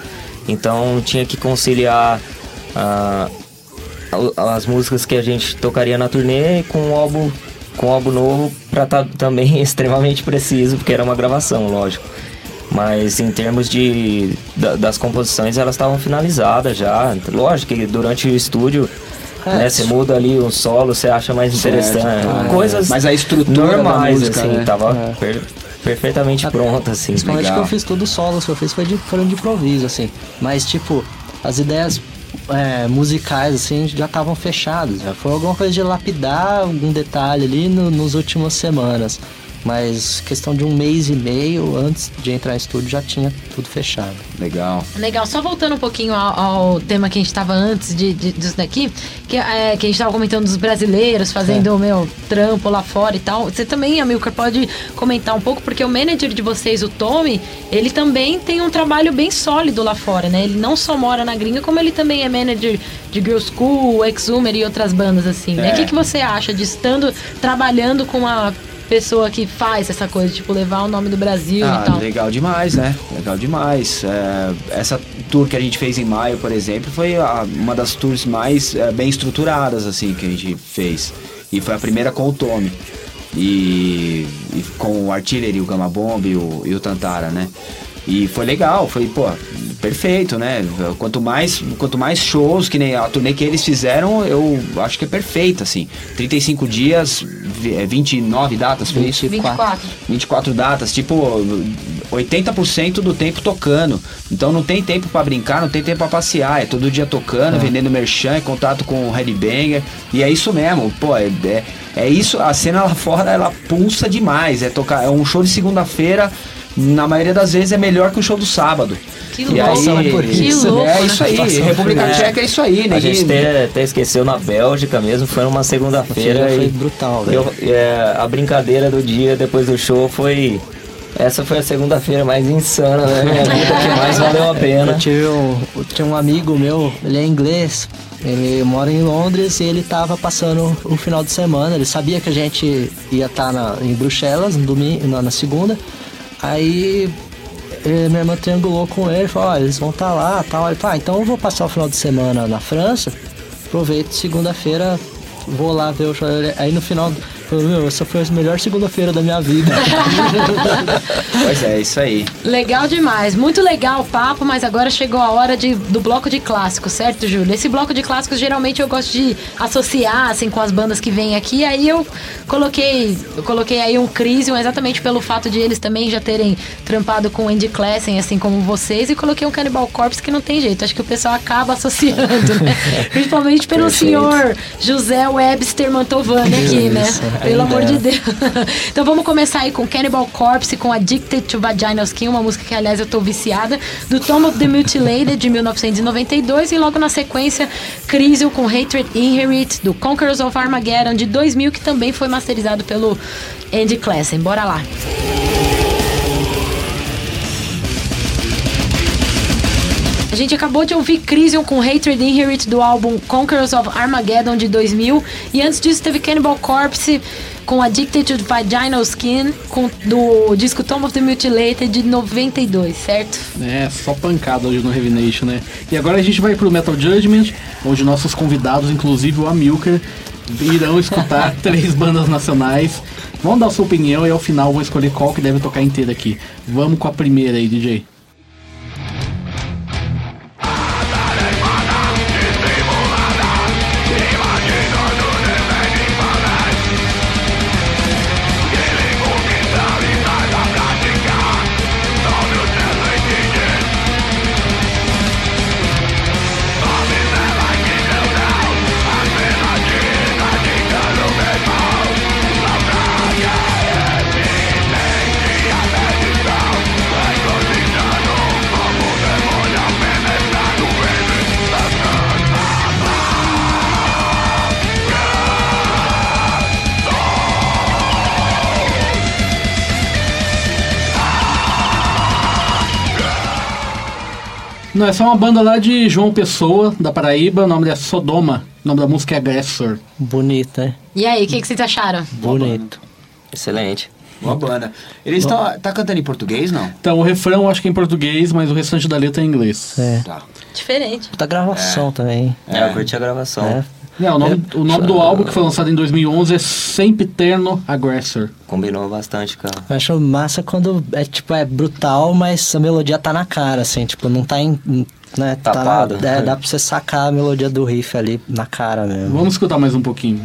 F: Então tinha que conciliar ah, a- as músicas que a gente tocaria na turnê com o álbum com o álbum novo para estar também extremamente preciso, porque era uma gravação, lógico. Mas em termos de da- das composições, elas estavam finalizadas já. Lógico que durante o estúdio,
E: É.
F: né, você muda ali um solo, você acha mais interessante.
D: Certo.
F: Coisas
D: Mas a estrutura da
F: normais,
D: música,
F: assim,
D: né?
F: tava
E: É.
F: per- perfeitamente pronta, assim.
E: Principalmente
D: Legal.
E: que eu fiz tudo solo, que eu fiz foi de, foram de improviso, assim. Mas, tipo, as ideias é, musicais, assim, já estavam fechadas. Já foi alguma coisa de lapidar algum detalhe ali no, nos últimas semanas. Mas questão de um mês e meio antes de entrar em estúdio já tinha tudo fechado.
D: Legal.
C: Legal, só voltando um pouquinho ao, ao tema que a gente estava antes de, de- disso daqui, que, é, que a gente estava comentando dos brasileiros fazendo o meu trampo lá fora e tal. Você também, Amilcar, pode comentar um pouco, porque o manager de vocês, o Tommy, ele também tem um trabalho bem sólido lá fora, né? Ele não só mora na gringa, como ele também é manager de Girl School, Exumer e outras bandas assim, né?
D: É.
C: O que, que você acha de estando trabalhando com uma pessoa que faz essa coisa, tipo, levar o nome do Brasil
D: Ah,
C: e tal?
D: legal demais, né? Legal demais. É, essa tour que a gente fez em maio, por exemplo, foi a- uma das tours mais é, bem estruturadas, assim, que a gente fez. E foi a primeira com o Tommy. E, e com o Artillery, o Gamma Bomb e o, e o Tantara, né? E foi legal, foi, pô, perfeito, né? Quanto mais, quanto mais shows, que nem a turnê que eles fizeram, eu acho que é perfeito, assim. 35 dias, vi- é, 29 datas, foi isso?
C: 24.
D: 24 datas, tipo 80% do tempo tocando. Então não tem tempo pra brincar, não tem tempo pra passear. É todo dia tocando, vendendo merchan, é contato com o headbanger. E é isso mesmo, pô, é, é, é isso, a cena lá fora ela pulsa demais. É tocar, é um show de segunda-feira na maioria das vezes é melhor que o show do sábado.
C: Que
D: e
C: louco,
D: aí,
E: por
C: Que
E: isso,
C: louco,
D: é
C: né?
D: isso aí, República
E: por-
D: Tcheca é isso aí, né?
F: A gente até, até esqueceu na Bélgica mesmo, foi numa segunda-feira.
E: Foi brutal, velho.
F: eu- é, a brincadeira do dia depois do show foi. Essa foi a segunda-feira mais insana da minha vida, que mais valeu a pena.
E: Eu tive um, eu tinha um amigo meu, ele é inglês, ele mora em Londres e ele tava passando o final de semana. Ele sabia que a gente ia estar em Bruxelas no domingo, na, na segunda. Aí eh, minha irmã triangulou com ele, falou, ó, eles vão estar lá, tal. Ele falou, ah, então eu vou passar o final de semana na França, aproveito segunda-feira, vou lá ver o show. Aí no final, falou, meu, essa foi a melhor segunda-feira da minha vida.
D: Pois é, isso aí.
C: Legal demais, muito legal o papo, mas agora chegou a hora de, do bloco de clássicos, certo, Júlio? Esse bloco de clássicos geralmente eu gosto de associar assim com as bandas que vêm aqui, aí eu coloquei, eu coloquei aí um Crisium exatamente pelo fato de eles também já terem trampado com Andy Classen, assim como vocês, e coloquei um Cannibal Corpse que não tem jeito, acho que o pessoal acaba associando, né? Principalmente pelo
F: Perfeito.
C: senhor José Webster Mantovani aqui, né? Pelo amor de. Deus. então vamos começar aí com Cannibal Corpse, com Addicted to Vaginal Skin, uma música que, aliás, eu tô viciada, do Tomb of the Mutilated, de 1992, e logo na sequência, Crisium com Hatred Inherit, do Conquerors of Armageddon, de 2000, que também foi masterizado pelo Andy Classen. Bora lá. A gente acabou de ouvir Crisium com Hatred Inherit do álbum Conquerors of Armageddon de 2000 e antes disso teve Cannibal Corpse com Addicted to Vaginal Skin com, do disco Tomb of the Mutilated de 92, certo?
B: É, só pancada hoje no Heavy Nation, né? E agora a gente vai pro Metal Judgment, onde nossos convidados, inclusive o Amilcar, irão escutar três bandas nacionais. Vão dar sua opinião e ao final vou escolher qual que deve tocar inteira aqui. Vamos com a primeira aí, DJ. Não, essa é uma banda lá de João Pessoa, da Paraíba. O nome é Sodoma. O nome da música é Aggressor.
E: Bonito, né?
C: E aí, o que, que vocês acharam?
E: Bonito.
F: Excelente.
D: Uma banda. Eles estão. Tá cantando em português, não?
B: Então, o refrão eu acho que é em português, mas o restante da letra é em inglês.
E: É.
D: Tá.
C: Diferente.
E: Puta gravação também.
F: É, eu curti a gravação.
E: É.
B: É, o nome, o nome do álbum que foi lançado em 2011 é Sempiterno Aggressor.
F: Combinou bastante com a...
E: Eu acho massa quando é tipo, é brutal, mas a melodia tá na cara, assim, tipo, não tá em. Né, tá na-
F: Tapado.
E: é, dá pra você sacar a melodia do riff ali na cara mesmo.
B: Vamos escutar mais um pouquinho.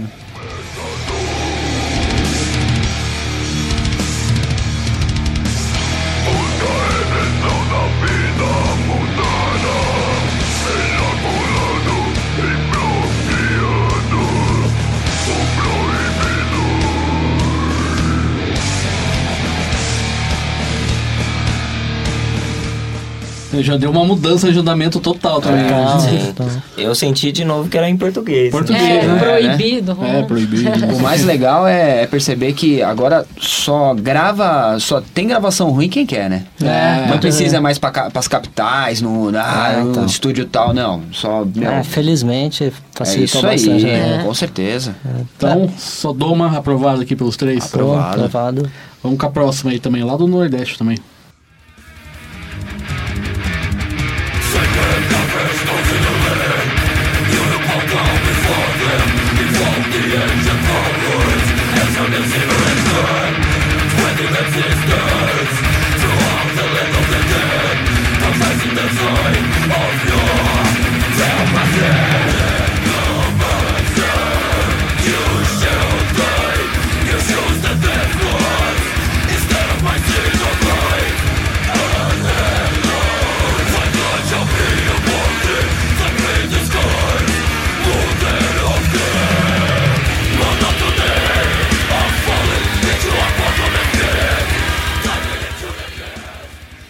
B: Já deu uma mudança de andamento total também.
E: Total.
F: Sim.
E: então.
F: Eu senti de novo que era em português.
B: Português.
C: É,
B: né?
C: proibido.
B: É, proibido.
D: O mais legal é, é perceber que agora só grava, só tem gravação ruim quem quer, né?
B: É.
D: não precisa mais para as capitais, no, ah,
E: É,
D: no
E: então.
D: estúdio tal, não. Só, meu,
E: É, felizmente
D: é
E: facilitou
D: isso aí,
E: bastante. né?
D: com certeza.
B: Então, Sodoma aprovado aqui pelos três.
D: Aprovado.
E: Aprovado.
B: Vamos com a próxima aí também, lá do Nordeste também.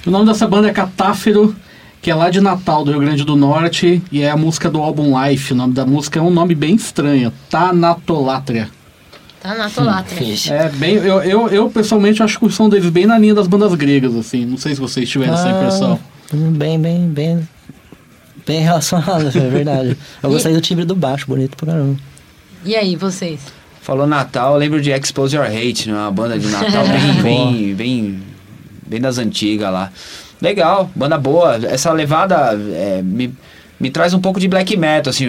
B: O nome dessa banda é Catáfero, que é lá de Natal, do Rio Grande do Norte, e é a música do álbum Life. O nome da música é um nome bem estranho, Tanatolátria.
C: Tá na tolatra.
B: É bem, eu, eu, eu pessoalmente acho que o som deles bem na linha das bandas gregas, assim. Não sei se vocês tiveram essa
E: Ah,
B: impressão.
E: Bem, bem, bem. Bem relacionado, é verdade. Eu
C: E-
E: gostei do timbre do baixo, bonito pra caramba.
C: E aí, vocês?
D: Falou Natal, eu lembro de Expose Your Hate, né? Uma banda de Natal bem, bem, bem, bem das antigas lá. Legal, banda boa. Essa levada é, me, me traz um pouco de black metal, assim.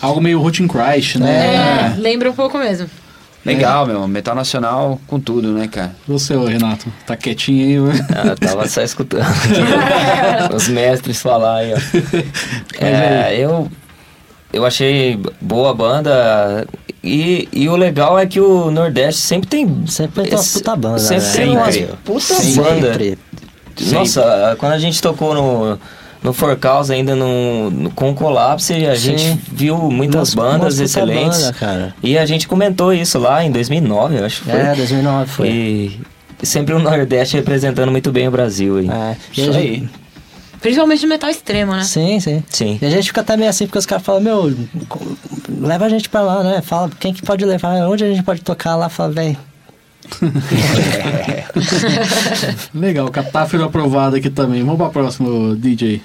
B: Algo meio Rooting Christ, né?
C: É, lembra um pouco mesmo.
D: Legal, meu. Metal nacional com tudo, né, cara?
B: Você, ô, Renato, tá quietinho aí, né?
F: Ah, eu tava só escutando os mestres falar aí, ó. É, eu, eu achei boa a banda e, e o legal é que o Nordeste sempre tem...
E: Sempre tem
F: esse-
E: puta banda,
F: Sempre
E: né?
F: tem
D: Sempre.
F: umas puta banda.
E: Sempre.
F: Nossa, quando a gente tocou no, no For Cause ainda no, no- com o Collapse, a
E: Sim.
F: gente viu muitas bandas excelentes.
E: banda, cara.
F: E a gente comentou isso lá em 2009, eu acho que foi.
E: É, 2009 foi.
F: E sempre o Nordeste representando muito bem o Brasil aí.
E: É, e
D: Isso
E: a
D: aí.
C: Principalmente de metal extremo, né?
E: Sim, sim.
F: Sim.
E: E a gente fica até meio assim, porque os caras falam, meu, leva a gente pra lá, né? Fala quem que pode levar, onde a gente pode tocar lá, fala, velho.
B: Legal, Catáfero aprovado aqui também. Vamos pra próxima, DJ.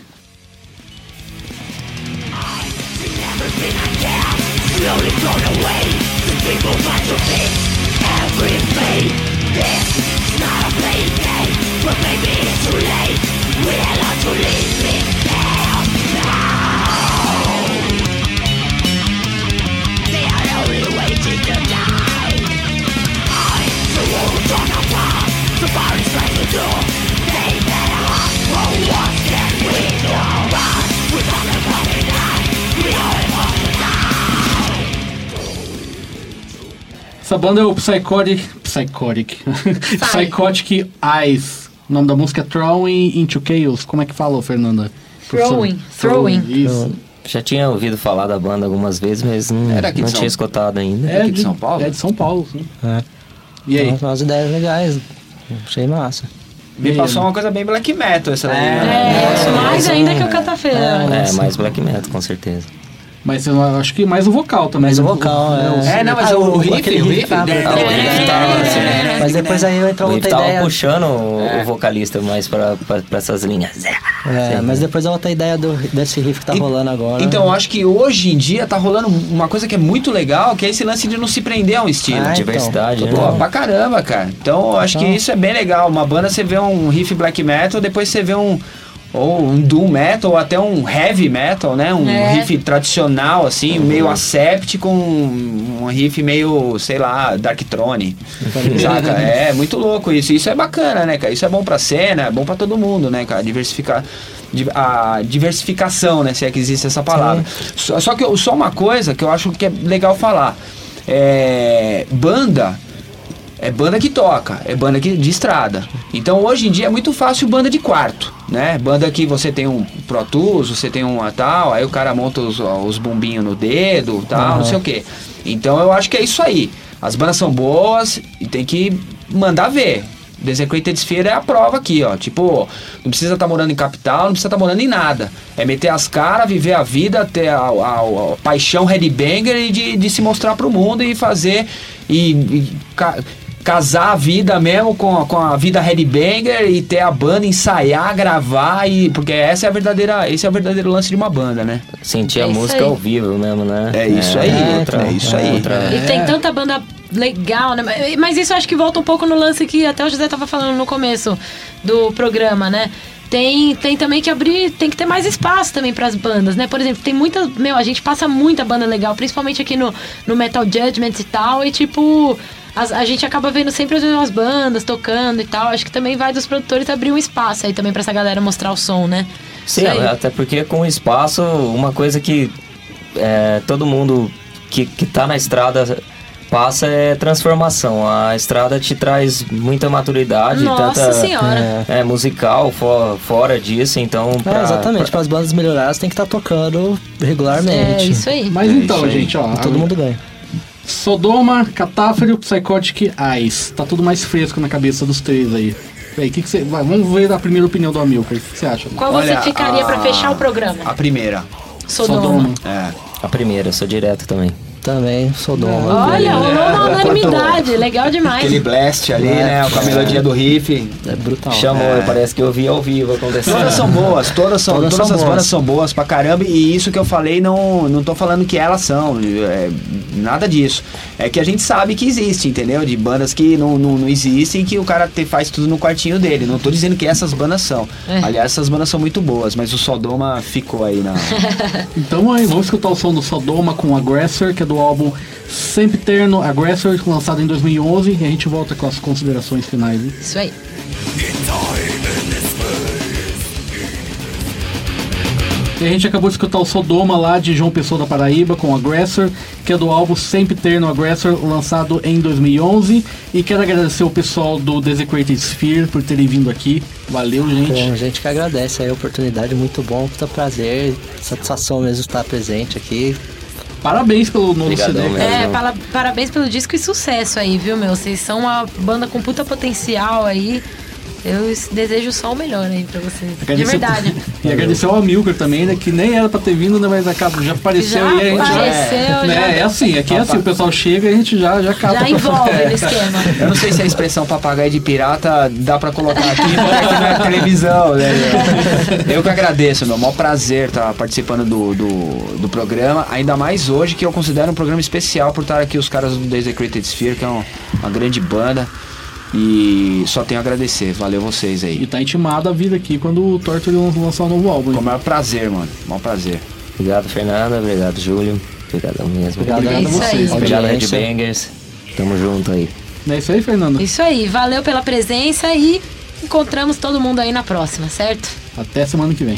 B: Essa banda é o Psychotic. Psychotic. Psychotic Eyes. O nome da música é Throwing into Chaos. Como é que fala, Fernanda?
C: Throwing, throwing.
B: Isso.
F: Já tinha ouvido falar da banda algumas vezes, mas não,
D: Era aqui
F: não
D: São-
F: tinha escutado ainda.
B: É
D: aqui de São Paulo?
B: É de São Paulo, sim.
E: É.
B: E aí?
E: Umas, umas ideias legais. Achei massa.
D: Me passou uma coisa bem black metal essa daí. né?
C: É, mais ainda que o Catafeira.
F: É, mais black metal, com certeza.
B: Mas eu acho que mais o vocal também.
E: Mas o
B: né?
E: vocal, é.
D: É, não, mas
E: Ah,
D: o, o riff, o riff, é,
E: Mas depois aí entrou
F: O
E: outra
F: Riff tava
E: ideia.
F: puxando o, o vocalista mais pra, pra, pra essas linhas.
E: É, mas depois a outra ideia do, desse riff que tá
D: E-
E: rolando agora.
D: Então, eu acho que hoje em dia tá rolando uma coisa que é muito legal, que é esse lance de não se prender a um estilo.
E: Ah, então,
F: diversidade, né?
D: Pô, pra caramba, cara. Então, eu acho que
E: Então.
D: isso é bem legal. Uma banda você vê um riff black metal, depois você vê um ou um doom metal, ou até um heavy metal, né? Um
C: É.
D: riff tradicional, assim, meio accept com um riff meio, sei lá, Darkthrone. saca? É muito louco isso. Isso é bacana, né, cara? Isso é bom pra cena, é bom pra todo mundo, né, cara? Diversificar. di- A diversificação, né? Se é que existe essa palavra. Só, só que só uma coisa que eu acho que é legal falar. É, banda é banda que toca, é banda que, de estrada. Então hoje em dia é muito fácil banda de quarto, né? Banda que você tem um Pro Tools, você tem uma tal, aí o cara monta os, os bombinhos no dedo, tal, não sei o que. Então eu acho que é isso aí. As bandas são boas e tem que mandar ver. Desecrated Sphere é a prova aqui, ó. Tipo, não precisa estar morando em capital, não precisa estar morando em nada. É meter as caras, viver a vida, ter a, a- a paixão headbanger e de, de se mostrar pro mundo e fazer e, e casar a vida mesmo com, a- com a vida headbanger e ter a banda, ensaiar, gravar e. Porque essa é a verdadeira. Esse é o verdadeiro lance de uma banda, né?
F: Sentir
C: É
F: a música
C: aí.
F: ao vivo mesmo, né?
D: É isso aí,
F: outra-
D: é isso aí.
F: outra-
C: E tem tanta banda legal, né? Mas- Mas isso acho que volta um pouco no lance que até o José tava falando no começo do programa, né? Tem, tem também que abrir, tem que ter mais espaço também pras bandas, né? Por exemplo, tem muita. Meu, a gente passa muita banda legal, principalmente aqui no, no Metal Judgment e tal, e tipo. As- a gente acaba vendo sempre as mesmas bandas tocando e tal. Acho que também vai dos produtores abrir um espaço aí também pra essa galera mostrar o som, né?
F: Sim,
C: aí.
F: até porque com o espaço, uma coisa que é, todo mundo que, que tá na estrada passa é transformação. A estrada te traz muita maturidade,
C: Nossa
F: tanta
C: senhora.
F: é, musical fo- fora disso, então...
E: É,
F: pra-
E: exatamente, para as bandas melhoradas tem que estar tocando regularmente.
C: É, isso aí.
B: Mas
D: É
B: então, gente, ó.
E: Todo mundo ganha.
B: Sodoma, Catáfero, Psychotic Eyes. Tá tudo mais fresco na cabeça dos três aí. Aí, que que você, vai, vamos ver a primeira opinião do Amilcar. O que você acha?
C: Qual
D: Olha,
C: você ficaria pra
D: a-
C: fechar o programa?
D: A primeira.
C: Sodoma.
D: É.
F: A primeira, eu sou direto também.
E: Também, Sodoma.
C: Olha, rolou uma
D: É,
C: unanimidade. Legal demais.
D: Aquele blast ali, né? Com a melodia do riff.
E: É brutal.
F: Chamou,
D: É.
F: parece que eu vi ao vivo acontecendo.
D: Todas são boas, todas são,
E: Todas
D: todas,
E: são
D: as
E: boas.
D: bandas são boas pra caramba e isso que eu falei não não tô falando que elas são, é, nada disso. É que a gente sabe que existe, entendeu? De bandas que não, não, não existem que o cara te, faz tudo no quartinho dele. Não tô dizendo que essas bandas são.
C: É.
D: Aliás, essas bandas são muito boas, mas o Sodoma ficou aí na
B: Então aí, vamos escutar o som do Sodoma com Aggressor, que é do álbum Sempiterno Aggressor, lançado em 2011, e a gente volta com as considerações finais. hein?
C: Isso aí.
B: E a gente acabou de escutar o Sodoma lá de João Pessoa da Paraíba com Aggressor, que é do álbum Sempiterno Aggressor, lançado em 2011. E quero agradecer o pessoal do Desecrated Sphere por terem vindo aqui. Valeu, gente.
E: Bom, gente que agradece aí a oportunidade, muito bom, muito prazer, satisfação mesmo estar presente aqui.
B: Parabéns pelo novo
F: Obrigadão
B: CD.
F: mesmo.
C: É, pala- parabéns pelo disco e sucesso aí, viu, meu? Vocês são uma banda com puta potencial aí. Eu desejo só o melhor aí pra vocês. De verdade.
B: E agradecer ao Amilcar também, né? Que nem era pra ter vindo, né? Mas acaba, já apareceu
C: Já
B: e a gente
C: apareceu,
B: já. Né,
C: já-
B: é assim, aqui é assim, o pessoal chega e a gente já, já cata.
C: Já envolve
B: É.
C: no esquema.
D: Eu não sei se a expressão papagaio de pirata dá pra colocar aqui, porque aqui não é televisão, né? Eu que agradeço, meu. Maior prazer estar participando do, do, do programa. Ainda mais hoje, que eu considero um programa especial por estar aqui os caras do Desecrated Sphere, que é um- uma grande banda. E só tenho a agradecer. Valeu vocês
B: E
D: aí.
B: tá intimado a vir aqui quando o Torture lançar um novo álbum.
D: Com o maior prazer, mano. Maior prazer.
F: Obrigado, Fernanda. Obrigado, Júlio. Obrigadão mesmo.
E: Obrigado
B: Obrigado a
C: É aí.
B: vocês.
F: Obrigado,
E: Audiência.
F: Headbangers. Tamo junto aí.
B: Não é isso aí, Fernando?
C: Isso aí, valeu pela presença e encontramos todo mundo aí na próxima, certo?
B: Até semana que vem.